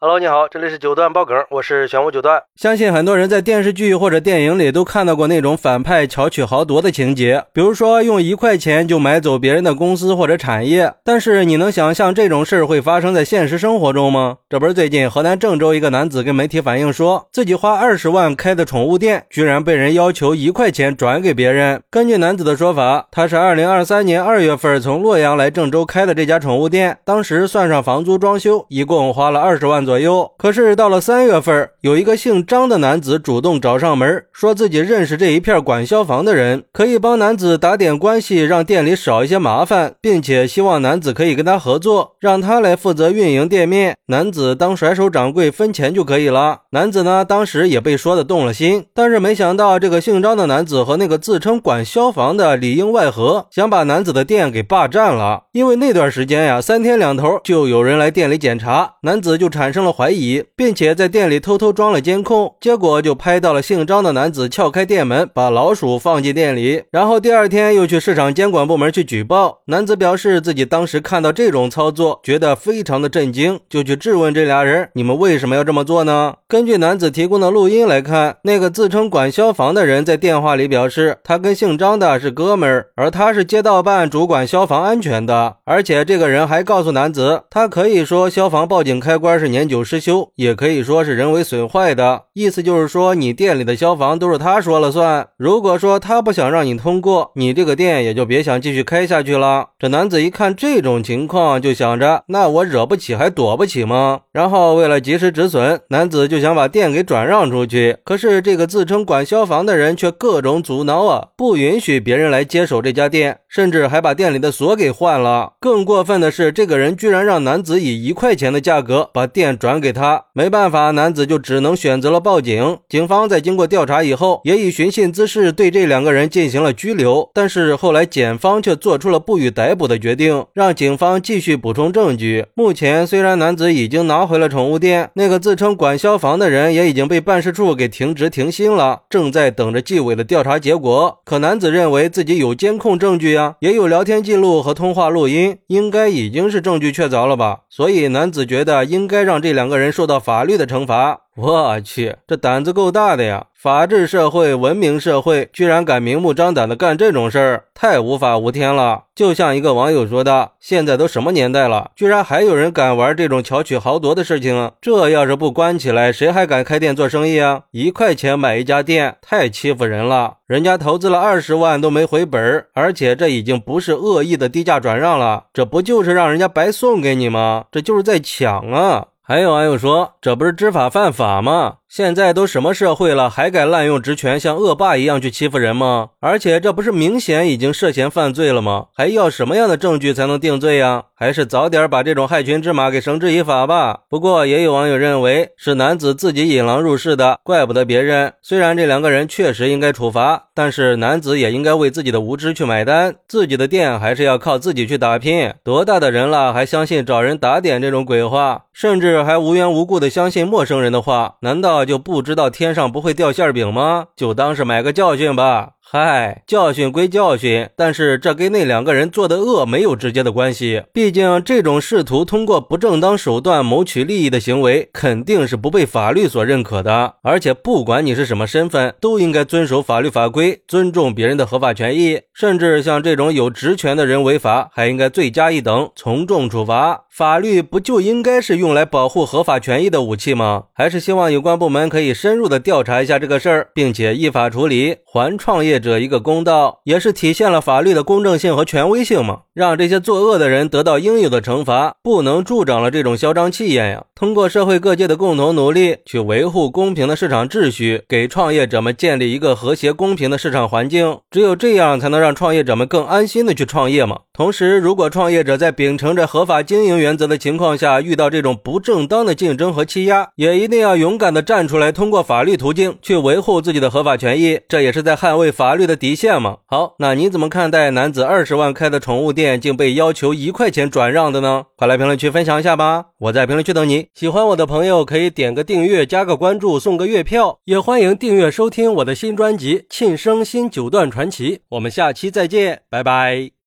Hello，你好，这里是九段爆梗，我是玄武九段。相信很多人在电视剧或者电影里都看到过那种反派巧取豪夺的情节，比如说用一块钱就买走别人的公司或者产业。但是你能想象这种事儿会发生在现实生活中吗？这不是最近河南郑州一个男子跟媒体反映说，自己花二十万开的宠物店，居然被人要求一块钱转给别人。根据男子的说法，他是二零二三年二月份从洛阳来郑州开的这家宠物店，当时算上房租装修，一共花了二十万。左右，可是到了三月份，有一个姓张的男子主动找上门，说自己认识这一片管消防的人，可以帮男子打点关系，让店里少一些麻烦，并且希望男子可以跟他合作，让他来负责运营店面，男子当甩手掌柜分钱就可以了。男子呢，当时也被说的动了心，但是没想到这个姓张的男子和那个自称管消防的里应外合，想把男子的店给霸占了。因为那段时间呀，三天两头就有人来店里检查，男子就产生。生了怀疑，并且在店里偷偷装了监控，结果就拍到了姓张的男子撬开店门，把老鼠放进店里。然后第二天又去市场监管部门去举报。男子表示自己当时看到这种操作，觉得非常的震惊，就去质问这俩人：“你们为什么要这么做呢？”根据男子提供的录音来看，那个自称管消防的人在电话里表示，他跟姓张的是哥们儿，而他是街道办主管消防安全的。而且这个人还告诉男子，他可以说消防报警开关是年。久失修，也可以说是人为损坏的。意思就是说，你店里的消防都是他说了算。如果说他不想让你通过，你这个店也就别想继续开下去了。这男子一看这种情况，就想着，那我惹不起还躲不起吗？然后为了及时止损，男子就想把店给转让出去。可是这个自称管消防的人却各种阻挠啊，不允许别人来接手这家店，甚至还把店里的锁给换了。更过分的是，这个人居然让男子以一块钱的价格把店。转给他，没办法，男子就只能选择了报警。警方在经过调查以后，也以寻衅滋事对这两个人进行了拘留。但是后来检方却做出了不予逮捕的决定，让警方继续补充证据。目前虽然男子已经拿回了宠物店，那个自称管消防的人也已经被办事处给停职停薪了，正在等着纪委的调查结果。可男子认为自己有监控证据啊，也有聊天记录和通话录音，应该已经是证据确凿了吧？所以男子觉得应该让这。这两个人受到法律的惩罚，我去，这胆子够大的呀！法治社会、文明社会，居然敢明目张胆的干这种事儿，太无法无天了。就像一个网友说的：“现在都什么年代了，居然还有人敢玩这种巧取豪夺的事情？这要是不关起来，谁还敢开店做生意啊？一块钱买一家店，太欺负人了！人家投资了二十万都没回本儿，而且这已经不是恶意的低价转让了，这不就是让人家白送给你吗？这就是在抢啊！”还有网友说：“这不是知法犯法吗？”现在都什么社会了，还敢滥用职权像恶霸一样去欺负人吗？而且这不是明显已经涉嫌犯罪了吗？还要什么样的证据才能定罪呀？还是早点把这种害群之马给绳之以法吧。不过也有网友认为是男子自己引狼入室的，怪不得别人。虽然这两个人确实应该处罚，但是男子也应该为自己的无知去买单。自己的店还是要靠自己去打拼。多大的人了，还相信找人打点这种鬼话，甚至还无缘无故的相信陌生人的话？难道？就不知道天上不会掉馅饼吗？就当是买个教训吧。嗨，教训归教训，但是这跟那两个人做的恶没有直接的关系。毕竟这种试图通过不正当手段谋取利益的行为，肯定是不被法律所认可的。而且不管你是什么身份，都应该遵守法律法规，尊重别人的合法权益。甚至像这种有职权的人违法，还应该罪加一等，从重处罚。法律不就应该是用来保护合法权益的武器吗？还是希望有关部门可以深入的调查一下这个事儿，并且依法处理，还创业。者一个公道，也是体现了法律的公正性和权威性嘛。让这些作恶的人得到应有的惩罚，不能助长了这种嚣张气焰呀。通过社会各界的共同努力，去维护公平的市场秩序，给创业者们建立一个和谐公平的市场环境。只有这样，才能让创业者们更安心的去创业嘛。同时，如果创业者在秉承着合法经营原则的情况下，遇到这种不正当的竞争和欺压，也一定要勇敢的站出来，通过法律途径去维护自己的合法权益。这也是在捍卫法律的底线嘛。好，那你怎么看待男子二十万开的宠物店？竟被要求一块钱转让的呢？快来评论区分享一下吧！我在评论区等你。喜欢我的朋友可以点个订阅、加个关注、送个月票，也欢迎订阅收听我的新专辑《庆生新九段传奇》。我们下期再见，拜拜。